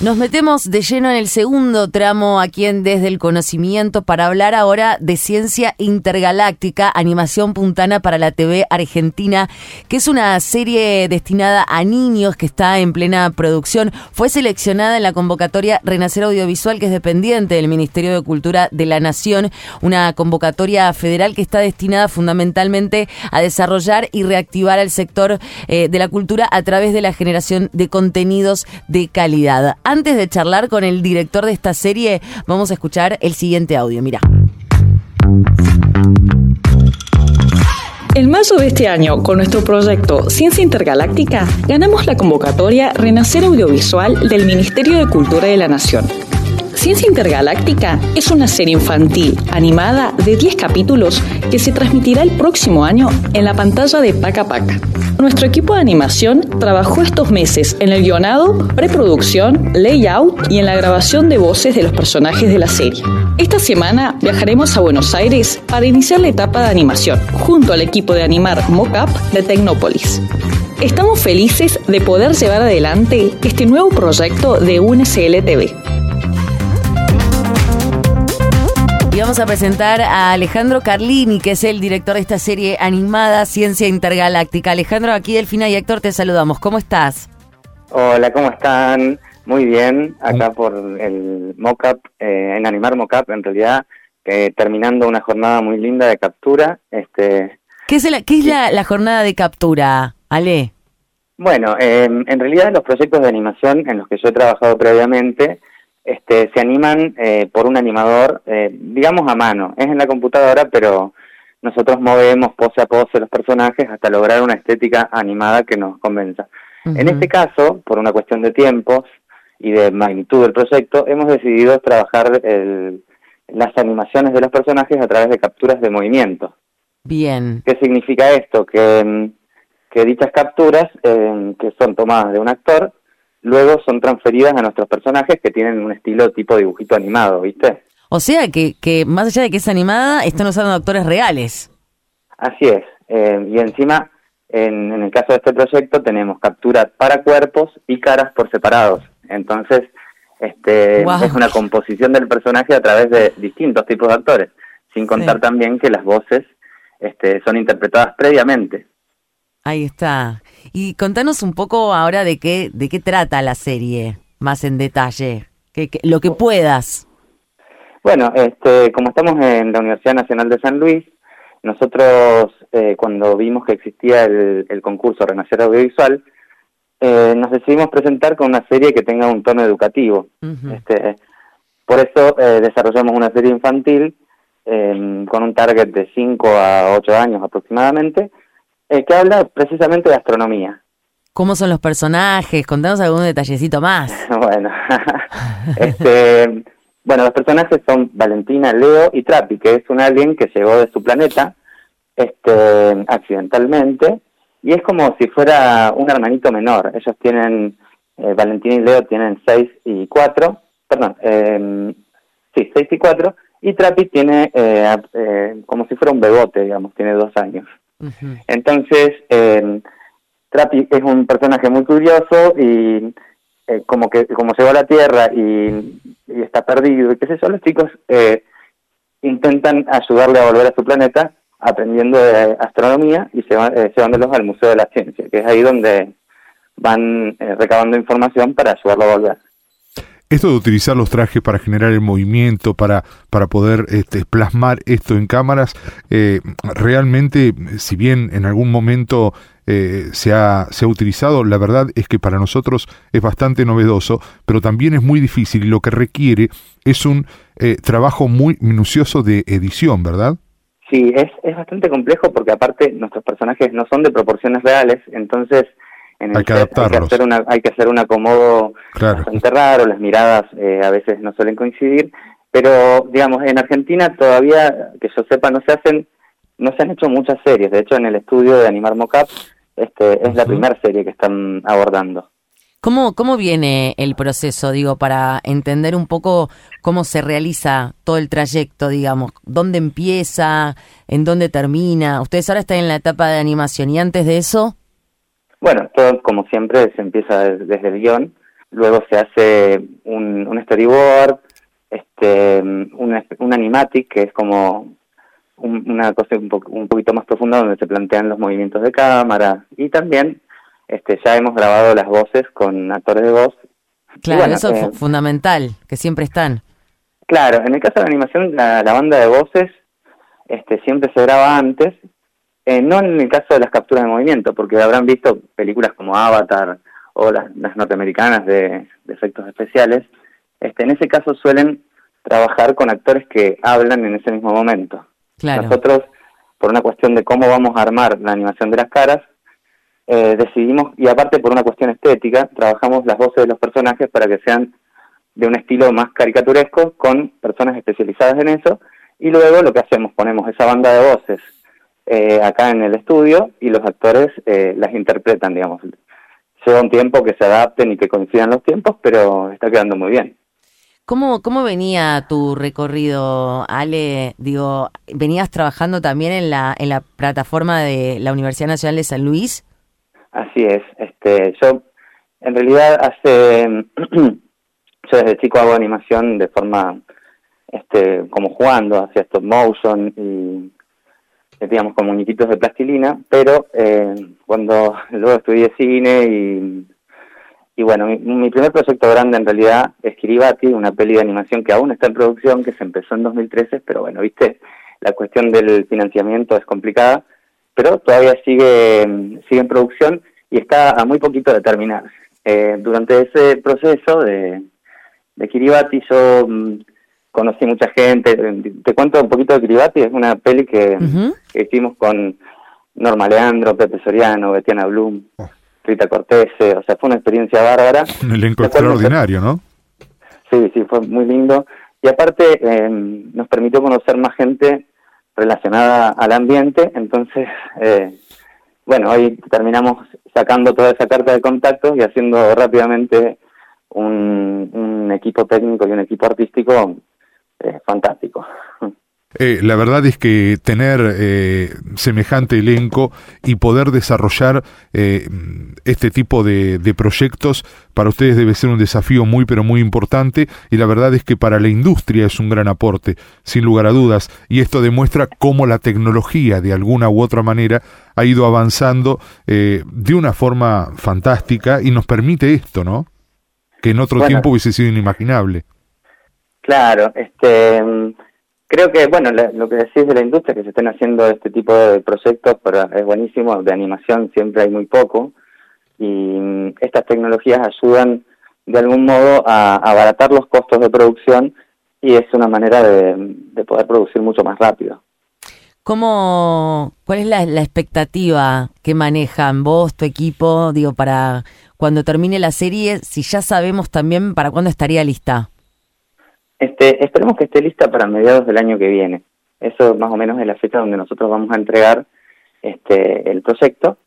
Nos metemos de lleno en el segundo tramo aquí en Desde el Conocimiento para hablar ahora de ciencia intergaláctica, animación puntana para la TV argentina, que es una serie destinada a niños que está en plena producción. Fue seleccionada en la convocatoria Renacer Audiovisual, que es dependiente del Ministerio de Cultura de la Nación, una convocatoria federal que está destinada fundamentalmente a desarrollar y reactivar el sector eh, de la cultura a través de la generación de contenidos de calidad antes de charlar con el director de esta serie, vamos a escuchar el siguiente audio. Mira. En marzo de este año, con nuestro proyecto Ciencia Intergaláctica, ganamos la convocatoria Renacer Audiovisual del Ministerio de Cultura de la Nación. Ciencia Intergaláctica es una serie infantil animada de 10 capítulos que se transmitirá el próximo año en la pantalla de Paca Paca. Nuestro equipo de animación trabajó estos meses en el guionado, preproducción, layout y en la grabación de voces de los personajes de la serie. Esta semana viajaremos a Buenos Aires para iniciar la etapa de animación, junto al equipo de animar Mockup de Tecnópolis. Estamos felices de poder llevar adelante este nuevo proyecto de UNSLTV. Y vamos a presentar a Alejandro Carlini, que es el director de esta serie animada Ciencia Intergaláctica. Alejandro, aquí Delfina y Héctor te saludamos. ¿Cómo estás? Hola, ¿cómo están? Muy bien, acá por el mockup, eh, en animar mockup en realidad, eh, terminando una jornada muy linda de captura. Este, ¿Qué es, la, qué es la, jornada de captura, Ale? Bueno, em, en realidad los proyectos de animación en los que yo he trabajado previamente este, se animan eh, por un animador, eh, digamos a mano. Es en la computadora, pero nosotros movemos pose a pose los personajes hasta lograr una estética animada que nos convenza. En este caso, por una cuestión de tiempos y de magnitud del proyecto, hemos decidido trabajar las animaciones de los personajes a través de capturas de movimiento. Bien. ¿Qué significa esto? Que, que dichas capturas, eh, que son tomadas de un actor, luego son transferidas a nuestros personajes que tienen un estilo tipo dibujito animado, ¿viste? O sea que, que más allá de que es animada, están usando actores reales. Así es. Eh, y encima, en, el caso de este proyecto, tenemos capturas para cuerpos y caras por separados. Entonces, este, es una composición del personaje a través de distintos tipos de actores, sin contar también que las voces este, son interpretadas previamente. Ahí está. Y contanos un poco ahora de qué, de qué trata la serie, más en detalle, que, lo que puedas. Bueno, este, como estamos en la Universidad Nacional de San Luis, nosotros eh, cuando vimos que existía el, concurso Renacer Audiovisual, eh, nos decidimos presentar con una serie que tenga un tono educativo. este, por eso eh, desarrollamos una serie infantil con un target de 5 a 8 años aproximadamente, eh, que habla precisamente de astronomía. ¿Cómo son los personajes? Contanos algún detallecito más. bueno, este, bueno, los personajes son Valentina, Leo y Trapi, que es un alien que llegó de su planeta este, accidentalmente y es como si fuera un hermanito menor. Ellos tienen, eh, Valentina y Leo tienen 6 y 4, perdón, eh, sí, 6 y 4, y Trapi tiene eh, eh, como si fuera un bebote, digamos, tiene dos años. Entonces, eh, Trapi es un personaje muy curioso y eh, como que como llegó a la Tierra y, está perdido y qué sé yo, los chicos eh, intentan ayudarle a volver a su planeta aprendiendo de astronomía y eh, llevándolos al Museo de la Ciencia, que es ahí donde van recabando información para ayudarlo a volver. Esto de utilizar los trajes para generar el movimiento, para, para poder este, plasmar esto en cámaras, eh, realmente, si bien en algún momento eh, se, ha, se, ha, utilizado, la verdad es que para nosotros es bastante novedoso, pero también es muy difícil y lo que requiere es un eh, trabajo muy minucioso de edición, ¿verdad? Sí, es, es bastante complejo porque aparte nuestros personajes no son de proporciones reales, entonces hay, que hacer una, hay que hacer un acomodo bastante raro, las miradas eh, a veces no suelen coincidir, pero digamos, en Argentina todavía, que yo sepa, no se hacen, no se han hecho muchas series, de hecho en el estudio de Animar Mocap este, es la primera serie que están abordando. ¿Cómo, ¿Cómo viene el proceso, digo, para entender un poco cómo se realiza todo el trayecto, digamos? ¿Dónde empieza? ¿En dónde termina? ¿Ustedes ahora están en la etapa de animación y antes de eso? Bueno, todo como siempre se empieza desde el guion, luego se hace un, un storyboard, este, un, un animatic, que es como una cosa un, un poquito más profunda donde se plantean los movimientos de cámara y también este, ya hemos grabado las voces con actores de voz. Claro, eso es eh, fundamental, que siempre están. Claro, en el caso de la animación, la, banda de voces este, siempre se graba antes, eh, no en el caso de las capturas de movimiento, porque habrán visto películas como Avatar o las, norteamericanas de, efectos especiales. Este, en ese caso suelen trabajar con actores que hablan en ese mismo momento. Claro. Nosotros, por una cuestión de cómo vamos a armar la animación de las caras, eh, decidimos, y aparte por una cuestión estética, trabajamos las voces de los personajes para que sean de un estilo más caricaturesco con personas especializadas en eso, y luego lo que hacemos, ponemos esa banda de voces eh, acá en el estudio y los actores eh, las interpretan, digamos. Lleva un tiempo que se adapten y que coincidan los tiempos, pero está quedando muy bien. ¿Cómo, ¿Cómo venía tu recorrido, Ale? Digo, ¿venías trabajando también en la, en la plataforma de la Universidad Nacional de San Luis? Así es. Este, yo, en realidad, hace. yo desde chico hago animación de forma. este como jugando, hacia stop motion y. digamos, con muñequitos de plastilina, pero eh, cuando luego estudié cine y. Y bueno, mi, primer proyecto grande en realidad es Kiribati, una peli de animación que aún está en producción, que se empezó en 2013, pero bueno, viste, la cuestión del financiamiento es complicada pero todavía sigue, sigue en producción y está a muy poquito de terminar. Eh, durante ese proceso de, de Kiribati yo mm, conocí mucha gente, te cuento un poquito de Kiribati, es una peli que, hicimos con Norma Leandro, Pepe Soriano, Betiana Blum, oh. Rita Cortese, o sea, fue una experiencia bárbara. Un elenco extraordinario, ¿no? Sí, sí, fue muy lindo. Y aparte eh, nos permitió conocer más gente relacionada al ambiente, entonces, eh, bueno, hoy terminamos sacando toda esa carta de contactos y haciendo rápidamente un, un equipo técnico y un equipo artístico eh, fantástico. Eh, la verdad es que tener eh, semejante elenco y poder desarrollar eh, este tipo de, proyectos para ustedes debe ser un desafío muy pero muy importante y la verdad es que para la industria es un gran aporte, sin lugar a dudas, y esto demuestra cómo la tecnología de alguna u otra manera ha ido avanzando de una forma fantástica y nos permite esto, ¿no? Que en otro tiempo hubiese sido inimaginable. Claro, este Creo que, bueno, lo que decís de la industria, que se estén haciendo este tipo de proyectos, pero es buenísimo, de animación siempre hay muy poco, y mm, estas tecnologías ayudan de algún modo a, abaratar los costos de producción y es una manera de, poder producir mucho más rápido. ¿Cómo, ¿Cuál es la, la, expectativa que manejan vos, tu equipo, digo, para cuando termine la serie, si ya sabemos también para cuándo estaría lista? Este, esperemos que esté lista para mediados del año que viene. Eso más o menos es la fecha donde nosotros vamos a entregar este, el proyecto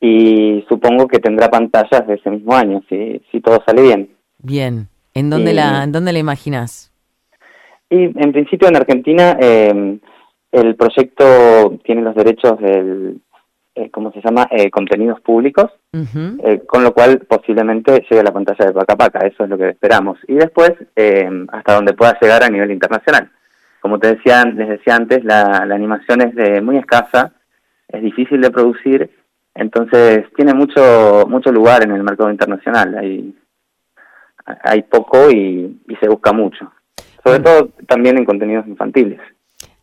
y supongo que tendrá pantallas de ese mismo año, si, si todo sale bien. Bien. ¿En dónde, la, ¿en dónde la imaginas? Y en principio en Argentina eh, el proyecto tiene los derechos del, eh, ¿cómo se llama?, eh, contenidos públicos, eh, con lo cual posiblemente llegue a la pantalla de Paca Paca, eso es lo que esperamos. Y después, eh, hasta donde pueda llegar a nivel internacional. Como te decía, les decía antes, la, animación es de muy escasa, es difícil de producir, entonces tiene mucho mucho lugar en el mercado internacional, hay, hay poco y, y se busca mucho, sobre todo también en contenidos infantiles.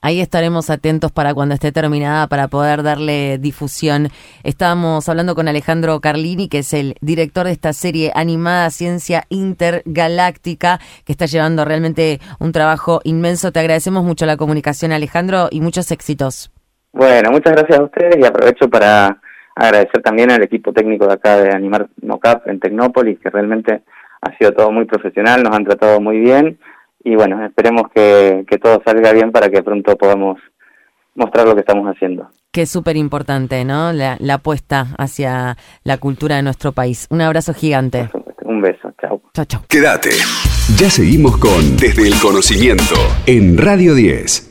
Ahí estaremos atentos para cuando esté terminada para poder darle difusión. Estábamos hablando con Alejandro Carlini, que es el director de esta serie animada Ciencia Intergaláctica, que está llevando realmente un trabajo inmenso. Te agradecemos mucho la comunicación, Alejandro, y muchos éxitos. Bueno, muchas gracias a ustedes y aprovecho para agradecer también al equipo técnico de acá de Animar Mocap en Tecnópolis, que realmente ha sido todo muy profesional, nos han tratado muy bien y bueno, esperemos que, todo salga bien para que pronto podamos mostrar lo que estamos haciendo. Que es súper importante, ¿no? La, la apuesta hacia la cultura de nuestro país. Un abrazo gigante. Chao, chao. Quédate. Ya seguimos con Desde el Conocimiento en Radio 10.